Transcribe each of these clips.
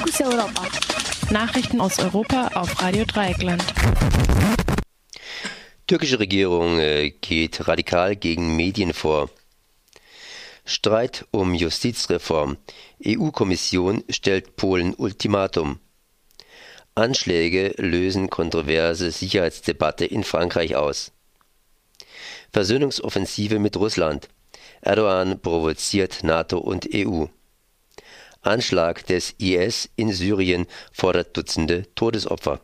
Fokus Europa. Nachrichten aus Europa auf Radio Dreieckland. Türkische Regierung äh, geht radikal gegen Medien vor. Streit um Justizreform. EU-Kommission stellt Polen Ultimatum. Anschläge lösen kontroverse Sicherheitsdebatte in Frankreich aus. Versöhnungsoffensive mit Russland. Erdogan provoziert NATO und EU. Anschlag des IS in Syrien fordert Dutzende Todesopfer.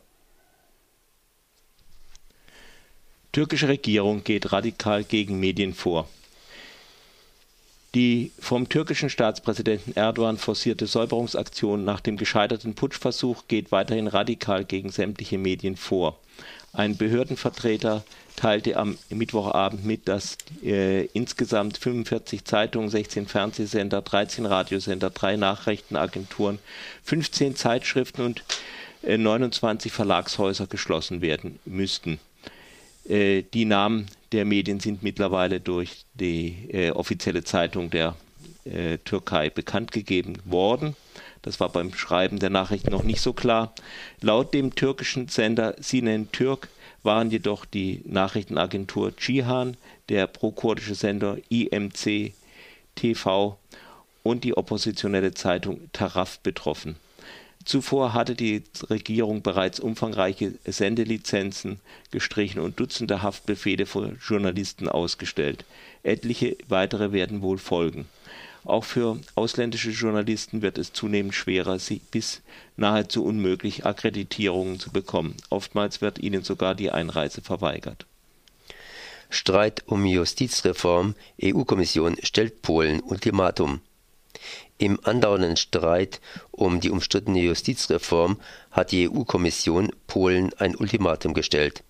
Türkische Regierung geht radikal gegen Medien vor. Die vom türkischen Staatspräsidenten Erdogan forcierte Säuberungsaktion nach dem gescheiterten Putschversuch geht weiterhin radikal gegen sämtliche Medien vor. Ein Behördenvertreter teilte am Mittwochabend mit, dass äh, insgesamt 45 Zeitungen, 16 Fernsehsender, 13 Radiosender, drei Nachrichtenagenturen, 15 Zeitschriften und äh, 29 Verlagshäuser geschlossen werden müssten. Äh, die Namen der Medien sind mittlerweile durch die äh, offizielle Zeitung der äh, Türkei bekannt gegeben worden. Das war beim Schreiben der Nachrichten noch nicht so klar. Laut dem türkischen Sender Sinen Türk waren jedoch die Nachrichtenagentur Cihan, der prokurdische Sender IMC TV und die oppositionelle Zeitung Taraf betroffen. Zuvor hatte die Regierung bereits umfangreiche Sendelizenzen gestrichen und Dutzende Haftbefehle für Journalisten ausgestellt. Etliche weitere werden wohl folgen auch für ausländische Journalisten wird es zunehmend schwerer, bis nahezu unmöglich Akkreditierungen zu bekommen. Oftmals wird ihnen sogar die Einreise verweigert. Streit um Justizreform. EU-Kommission stellt Polen Ultimatum. Im andauernden Streit um die umstrittene Justizreform hat die EU-Kommission Polen ein Ultimatum gestellt.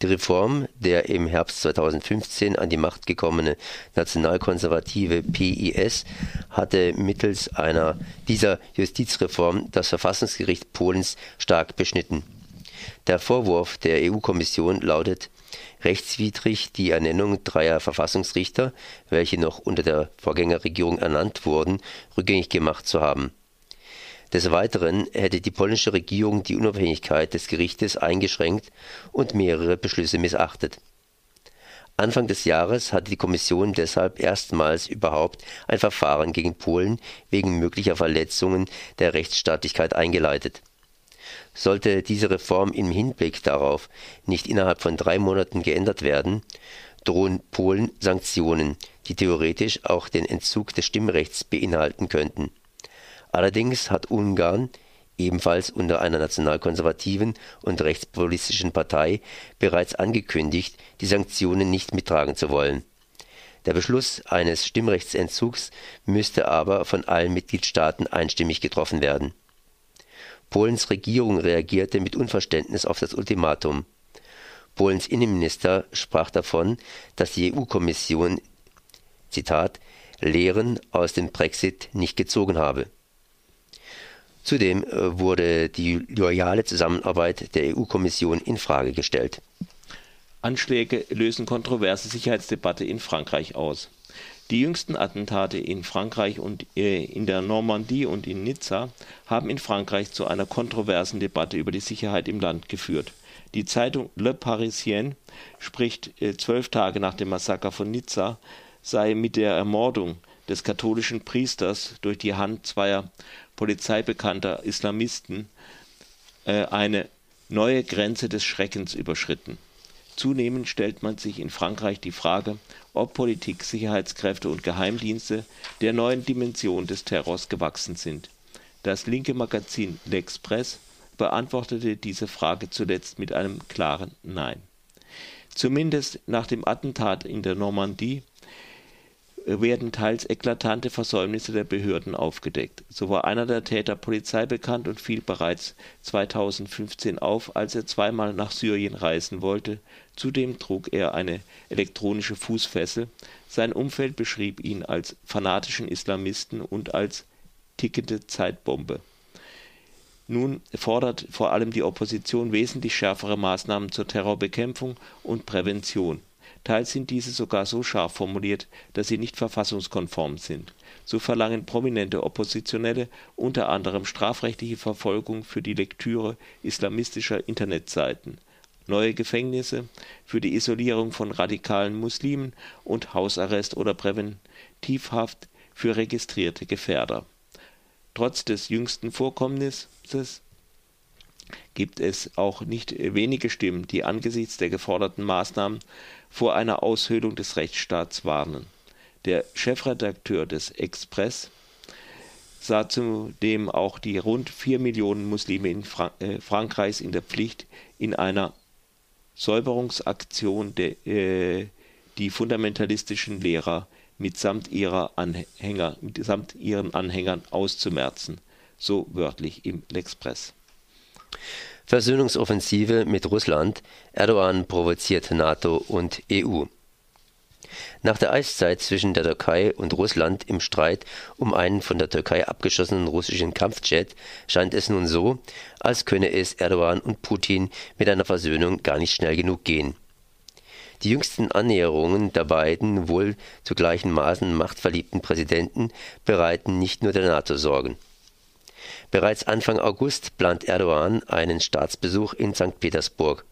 Die Reform der im Herbst 2015 an die Macht gekommene nationalkonservative PiS hatte mittels einer dieser Justizreform das Verfassungsgericht Polens stark beschnitten. Der Vorwurf der EU-Kommission lautet, rechtswidrig die Ernennung dreier Verfassungsrichter, welche noch unter der Vorgängerregierung ernannt wurden, rückgängig gemacht zu haben des Weiteren hätte die polnische Regierung die Unabhängigkeit des Gerichtes eingeschränkt und mehrere Beschlüsse missachtet. Anfang des Jahres hatte die Kommission deshalb erstmals überhaupt ein Verfahren gegen Polen wegen möglicher Verletzungen der Rechtsstaatlichkeit eingeleitet. Sollte diese Reform im Hinblick darauf nicht innerhalb von drei Monaten geändert werden, drohen Polen Sanktionen, die theoretisch auch den Entzug des Stimmrechts beinhalten könnten Allerdings hat Ungarn, ebenfalls unter einer nationalkonservativen und rechtspopulistischen Partei, bereits angekündigt, die Sanktionen nicht mittragen zu wollen. Der Beschluss eines Stimmrechtsentzugs müsste aber von allen Mitgliedstaaten einstimmig getroffen werden. Polens Regierung reagierte mit Unverständnis auf das Ultimatum. Polens Innenminister sprach davon, dass die EU-Kommission Zitat Lehren aus dem Brexit nicht gezogen habe Zudem äh, wurde die loyale Zusammenarbeit der EU-Kommission in Frage gestellt. Anschläge lösen kontroverse Sicherheitsdebatte in Frankreich aus. Die jüngsten Attentate in Frankreich und äh, in der Normandie und in Nizza haben in Frankreich zu einer kontroversen Debatte über die Sicherheit im Land geführt. Die Zeitung Le Parisien spricht äh, zwölf Tage nach dem Massaker von Nizza sei mit der Ermordung des katholischen Priesters durch die Hand zweier polizeibekannter Islamisten äh, eine neue Grenze des Schreckens überschritten. Zunehmend stellt man sich in Frankreich die Frage, ob Politik, Sicherheitskräfte und Geheimdienste der neuen Dimension des Terrors gewachsen sind. Das linke Magazin L'Express beantwortete diese Frage zuletzt mit einem klaren Nein. Zumindest nach dem Attentat in der Normandie werden teils eklatante Versäumnisse der Behörden aufgedeckt. So war einer der Täter polizeibekannt und fiel bereits 2015 auf, als er zweimal nach Syrien reisen wollte. Zudem trug er eine elektronische Fußfessel. Sein Umfeld beschrieb ihn als fanatischen Islamisten und als tickende Zeitbombe. Nun fordert vor allem die Opposition wesentlich schärfere Maßnahmen zur Terrorbekämpfung und Prävention Teils sind diese sogar so scharf formuliert, dass sie nicht verfassungskonform sind. so verlangen prominente Oppositionelle unter anderem strafrechtliche Verfolgung für die Lektüre islamistischer Internetseiten, neue Gefängnisse für die Isolierung von radikalen Muslimen und Hausarrest oder Präventivhaft für registrierte Gefährder. Trotz des jüngsten Vorkommnisses gibt es auch nicht wenige Stimmen, die angesichts der geforderten Maßnahmen vor einer Aushöhlung des Rechtsstaats warnen. Der Chefredakteur des Express sah zudem auch die rund vier Millionen Muslime in Frank äh, Frankreichs in der Pflicht, in einer Säuberungsaktion de, äh, die fundamentalistischen Lehrer mitsamt, ihrer Anhänger, mitsamt ihren Anhängern auszumerzen, so wörtlich im L'Express. Versöhnungsoffensive mit Russland, Erdogan provoziert NATO und EU. Nach der Eiszeit zwischen der Türkei und Russland im Streit um einen von der Türkei abgeschossenen russischen Kampfjet scheint es nun so, als könne es Erdogan und Putin mit einer Versöhnung gar nicht schnell genug gehen. Die jüngsten Annäherungen der beiden wohl zu gleichen Maßen machtverliebten Präsidenten bereiten nicht nur der NATO Sorgen Bereits Anfang August plant Erdogan einen Staatsbesuch in St. Petersburg.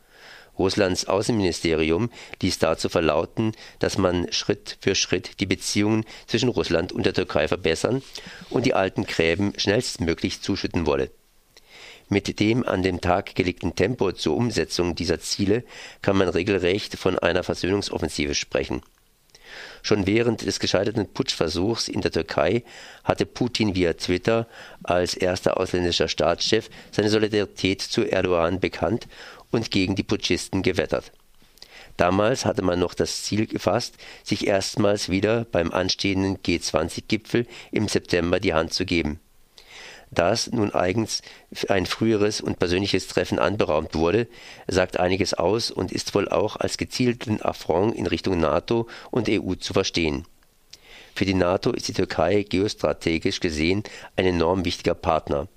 Russlands Außenministerium ließ dazu verlauten, dass man Schritt für Schritt die Beziehungen zwischen Russland und der Türkei verbessern und die alten Gräben schnellstmöglich zuschütten wolle. Mit dem an den Tag gelegten Tempo zur Umsetzung dieser Ziele kann man regelrecht von einer Versöhnungsoffensive sprechen Schon während des gescheiterten Putschversuchs in der Türkei hatte Putin via Twitter als erster ausländischer Staatschef seine Solidarität zu Erdogan bekannt und gegen die Putschisten gewettert. Damals hatte man noch das Ziel gefasst, sich erstmals wieder beim anstehenden G20-Gipfel im September die Hand zu geben dass nun eigens ein früheres und persönliches Treffen anberaumt wurde, sagt einiges aus und ist wohl auch als gezielten Affront in Richtung NATO und EU zu verstehen. Für die NATO ist die Türkei geostrategisch gesehen ein enorm wichtiger Partner.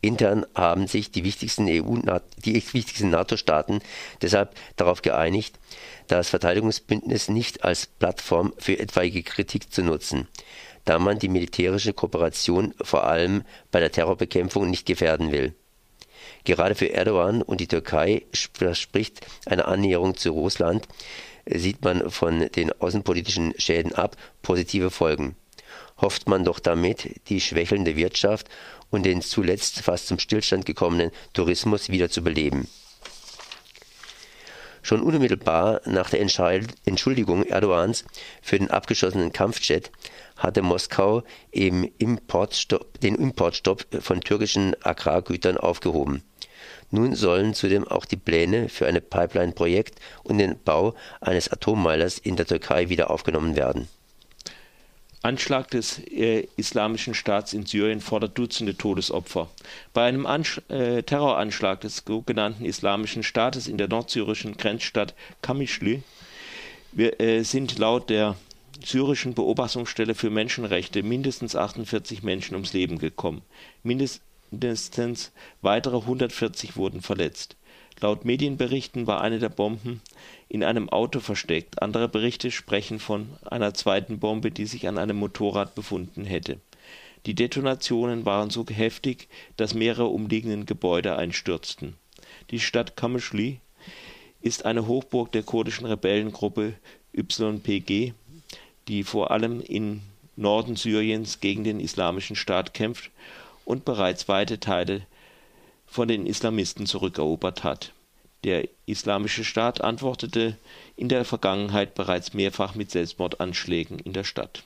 Intern haben sich die wichtigsten EU, die wichtigsten NATO-Staaten deshalb darauf geeinigt, das Verteidigungsbündnis nicht als Plattform für etwaige Kritik zu nutzen da man die militärische Kooperation vor allem bei der Terrorbekämpfung nicht gefährden will. Gerade für Erdogan und die Türkei verspricht eine Annäherung zu Russland, sieht man von den außenpolitischen Schäden ab positive Folgen. Hofft man doch damit, die schwächelnde Wirtschaft und den zuletzt fast zum Stillstand gekommenen Tourismus wieder zu beleben. Schon unmittelbar nach der Entschuldigung Erdogans für den abgeschossenen Kampfjet hatte Moskau im Importstopp, den Importstopp von türkischen Agrargütern aufgehoben. Nun sollen zudem auch die Pläne für ein Pipeline-Projekt und den Bau eines Atommeilers in der Türkei wieder aufgenommen werden. Anschlag des äh, Islamischen Staats in Syrien fordert Dutzende Todesopfer. Bei einem Ansch äh, Terroranschlag des sogenannten Islamischen Staates in der nordsyrischen Grenzstadt Kamischli wir, äh, sind laut der syrischen Beobachtungsstelle für Menschenrechte mindestens 48 Menschen ums Leben gekommen. Mindestens weitere 140 wurden verletzt. Laut Medienberichten war eine der Bomben in einem Auto versteckt. Andere Berichte sprechen von einer zweiten Bombe, die sich an einem Motorrad befunden hätte. Die Detonationen waren so heftig, dass mehrere umliegenden Gebäude einstürzten. Die Stadt Kamishli ist eine Hochburg der kurdischen Rebellengruppe YPG die vor allem im Norden Syriens gegen den Islamischen Staat kämpft und bereits weite Teile von den Islamisten zurückerobert hat. Der Islamische Staat antwortete in der Vergangenheit bereits mehrfach mit Selbstmordanschlägen in der Stadt